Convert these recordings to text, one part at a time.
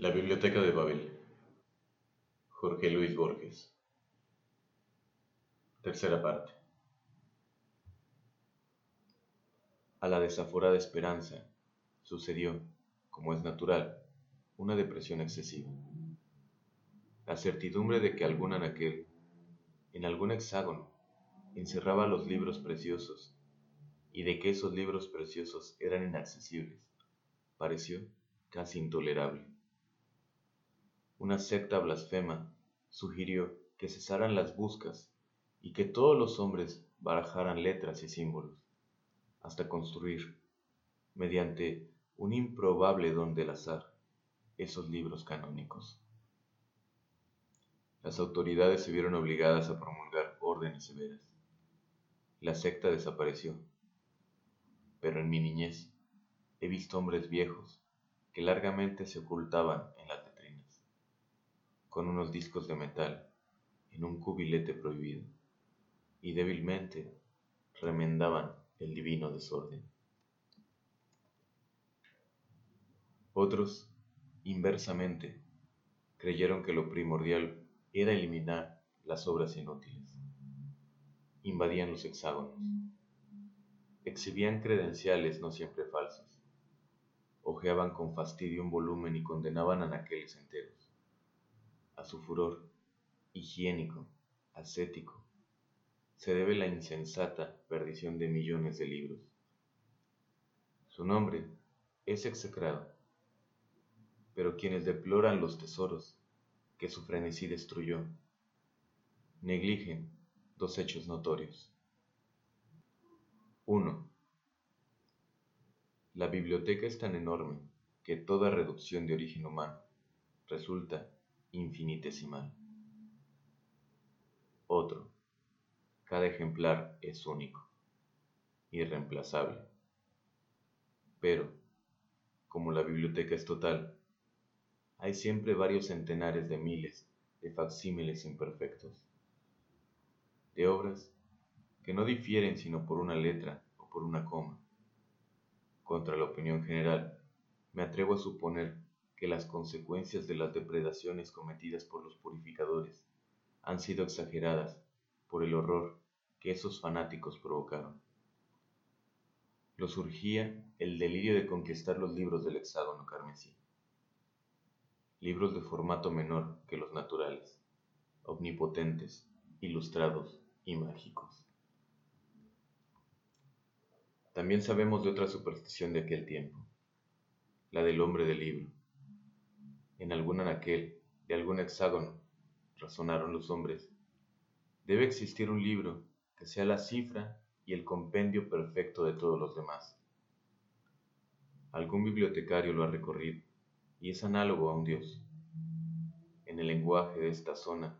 La Biblioteca de Babel. Jorge Luis Borges. Tercera parte. A la desaforada esperanza sucedió, como es natural, una depresión excesiva. La certidumbre de que algún anaquel, en algún hexágono, encerraba los libros preciosos y de que esos libros preciosos eran inaccesibles, pareció casi intolerable. Una secta blasfema sugirió que cesaran las buscas y que todos los hombres barajaran letras y símbolos, hasta construir, mediante un improbable don del azar, esos libros canónicos. Las autoridades se vieron obligadas a promulgar órdenes severas. La secta desapareció pero en mi niñez he visto hombres viejos que largamente se ocultaban en letrinas, con unos discos de metal en un cubilete prohibido, y débilmente remendaban el divino desorden. Otros, inversamente, creyeron que lo primordial era eliminar las obras inútiles. Invadían los hexágonos Exhibían credenciales no siempre falsas. Ojeaban con fastidio un volumen y condenaban anaqueles enteros. A su furor, higiénico, ascético, se debe la insensata perdición de millones de libros. Su nombre es execrado, pero quienes deploran los tesoros que su frenesí destruyó, negligen dos hechos notorios. 1. La biblioteca es tan enorme que toda reducción de origen humano resulta infinitesimal. Otro. Cada ejemplar es único, irreemplazable. Pero, como la biblioteca es total, hay siempre varios centenares de miles de facsímiles imperfectos, de obras que no difieren sino por una letra o por una coma. Contra la opinión general, me atrevo a suponer que las consecuencias de las depredaciones cometidas por los purificadores han sido exageradas por el horror que esos fanáticos provocaron. Los surgía el delirio de conquistar los libros del hexágono carmesí, libros de formato menor que los naturales, omnipotentes, ilustrados y mágicos. También sabemos de otra superstición de aquel tiempo, la del hombre del libro. En algún anaquel de algún hexágono, razonaron los hombres, debe existir un libro que sea la cifra y el compendio perfecto de todos los demás. Algún bibliotecario lo ha recorrido y es análogo a un dios. En el lenguaje de esta zona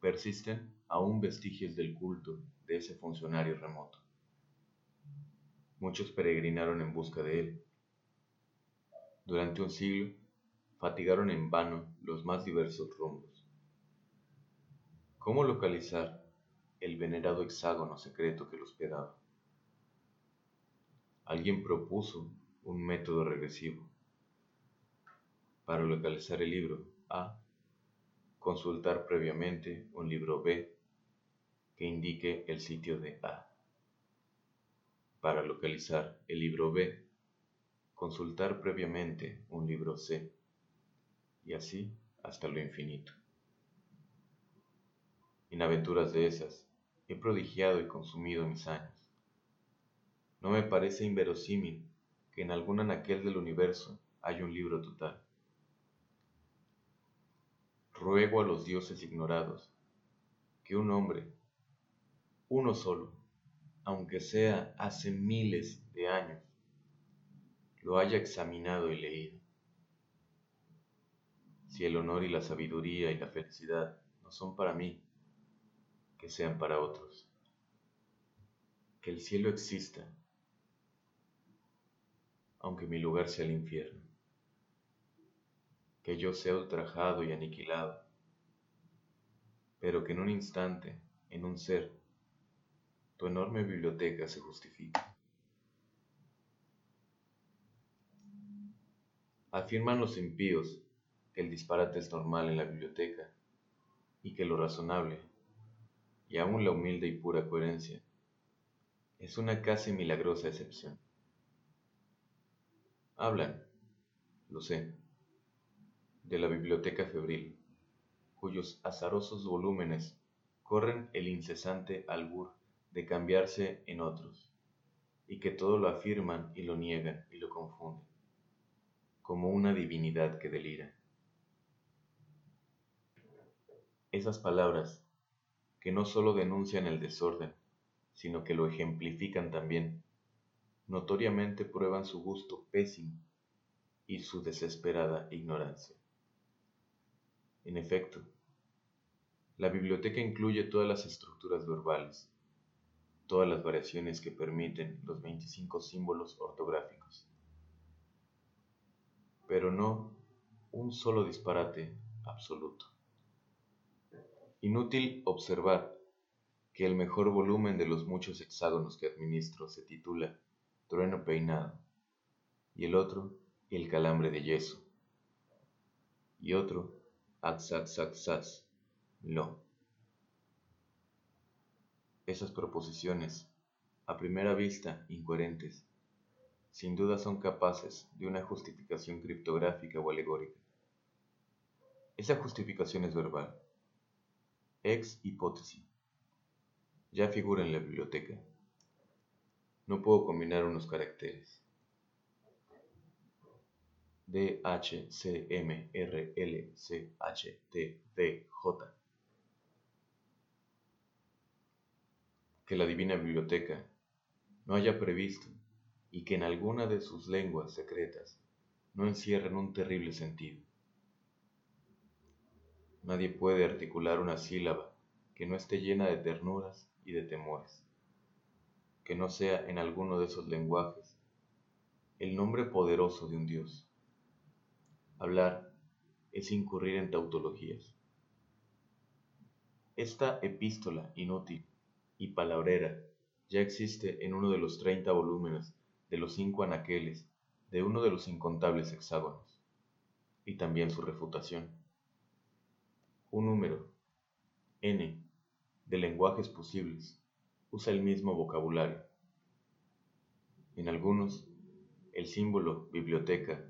persisten aún vestigios del culto de ese funcionario remoto. Muchos peregrinaron en busca de él. Durante un siglo, fatigaron en vano los más diversos rumbos. ¿Cómo localizar el venerado hexágono secreto que los hospedaba? Alguien propuso un método regresivo. Para localizar el libro A, consultar previamente un libro B que indique el sitio de A para localizar el libro B, consultar previamente un libro C, y así hasta lo infinito. En aventuras de esas he prodigiado y consumido mis años. No me parece inverosímil que en algún anaquel del universo haya un libro total. Ruego a los dioses ignorados que un hombre, uno solo, aunque sea hace miles de años, lo haya examinado y leído. Si el honor y la sabiduría y la felicidad no son para mí, que sean para otros. Que el cielo exista, aunque mi lugar sea el infierno. Que yo sea ultrajado y aniquilado, pero que en un instante, en un ser, tu enorme biblioteca se justifica. Afirman los impíos que el disparate es normal en la biblioteca y que lo razonable, y aún la humilde y pura coherencia, es una casi milagrosa excepción. Hablan, lo sé, de la biblioteca febril, cuyos azarosos volúmenes corren el incesante albur de cambiarse en otros, y que todo lo afirman y lo niegan y lo confunden, como una divinidad que delira. Esas palabras, que no sólo denuncian el desorden, sino que lo ejemplifican también, notoriamente prueban su gusto pésimo y su desesperada ignorancia. En efecto, la biblioteca incluye todas las estructuras verbales, todas las variaciones que permiten los 25 símbolos ortográficos, pero no un solo disparate absoluto. Inútil observar que el mejor volumen de los muchos hexágonos que administro se titula Trueno peinado, y el otro El calambre de yeso, y otro Axaxaxas, lo. Esas proposiciones, a primera vista incoherentes, sin duda son capaces de una justificación criptográfica o alegórica. Esa justificación es verbal Ex hipótesis. Ya figura en la biblioteca. No puedo combinar unos caracteres. D, H, C, M, R, L, C, H, T, V, J. Que la divina biblioteca no haya previsto y que en alguna de sus lenguas secretas no encierren un terrible sentido Nadie puede articular una sílaba que no esté llena de ternuras y de temores, que no sea en alguno de esos lenguajes el nombre poderoso de un Dios. Hablar es incurrir en tautologías. Esta epístola inútil y palabrera ya existe en uno de los treinta volúmenes de los cinco anaqueles de uno de los incontables hexágonos, y también su refutación un número, n, de lenguajes posibles, usa el mismo vocabulario. En algunos, el símbolo biblioteca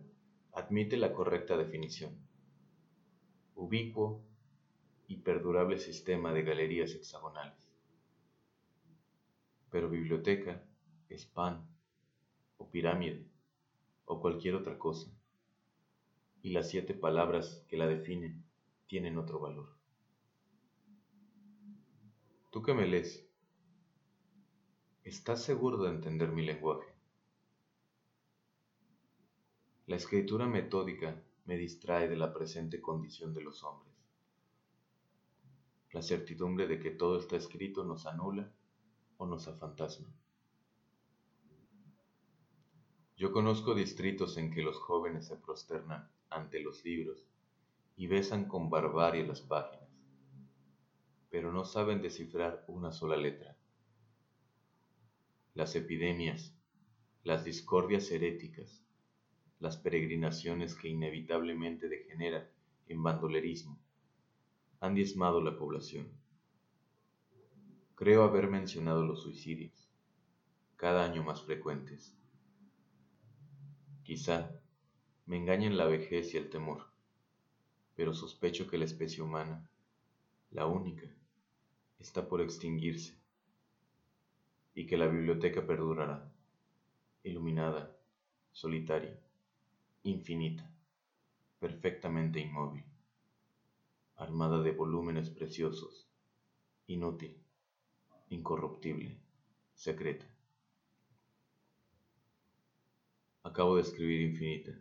admite la correcta definición. Ubicuo y perdurable sistema de galerías hexagonales. Pero biblioteca es pan o pirámide o cualquier otra cosa. Y las siete palabras que la definen tienen otro valor. Tú que me lees, ¿estás seguro de entender mi lenguaje? La escritura metódica me distrae de la presente condición de los hombres. La certidumbre de que todo está escrito nos anula o nos afantasma. Yo conozco distritos en que los jóvenes se prosternan ante los libros y besan con barbarie las páginas, pero no saben descifrar una sola letra. Las epidemias, las discordias heréticas, las peregrinaciones que inevitablemente degeneran en bandolerismo, han diezmado la población. Creo haber mencionado los suicidios, cada año más frecuentes. Quizá me engañen la vejez y el temor pero sospecho que la especie humana, la única, está por extinguirse y que la biblioteca perdurará, iluminada, solitaria, infinita, perfectamente inmóvil, armada de volúmenes preciosos, inútil, incorruptible, secreta. Acabo de escribir infinita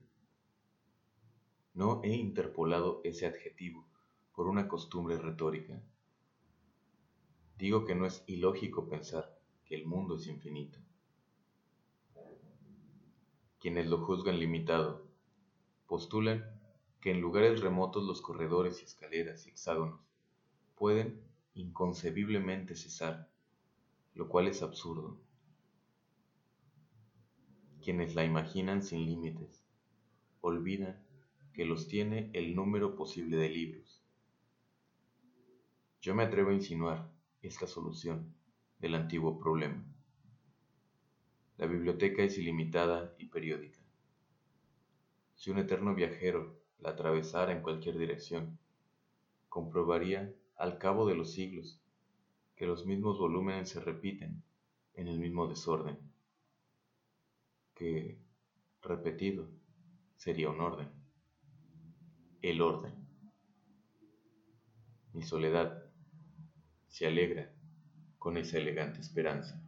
no he interpolado ese adjetivo por una costumbre retórica. Digo que no es ilógico pensar que el mundo es infinito. Quienes lo juzgan limitado postulan que en lugares remotos los corredores y escaleras y hexágonos pueden inconcebiblemente cesar, lo cual es absurdo. Quienes la imaginan sin límites olvidan que los tiene el número posible de libros. Yo me atrevo a insinuar esta solución del antiguo problema. La biblioteca es ilimitada y periódica. Si un eterno viajero la atravesara en cualquier dirección, comprobaría al cabo de los siglos que los mismos volúmenes se repiten en el mismo desorden, que, repetido, sería un orden. El orden. Mi soledad se alegra con esa elegante esperanza.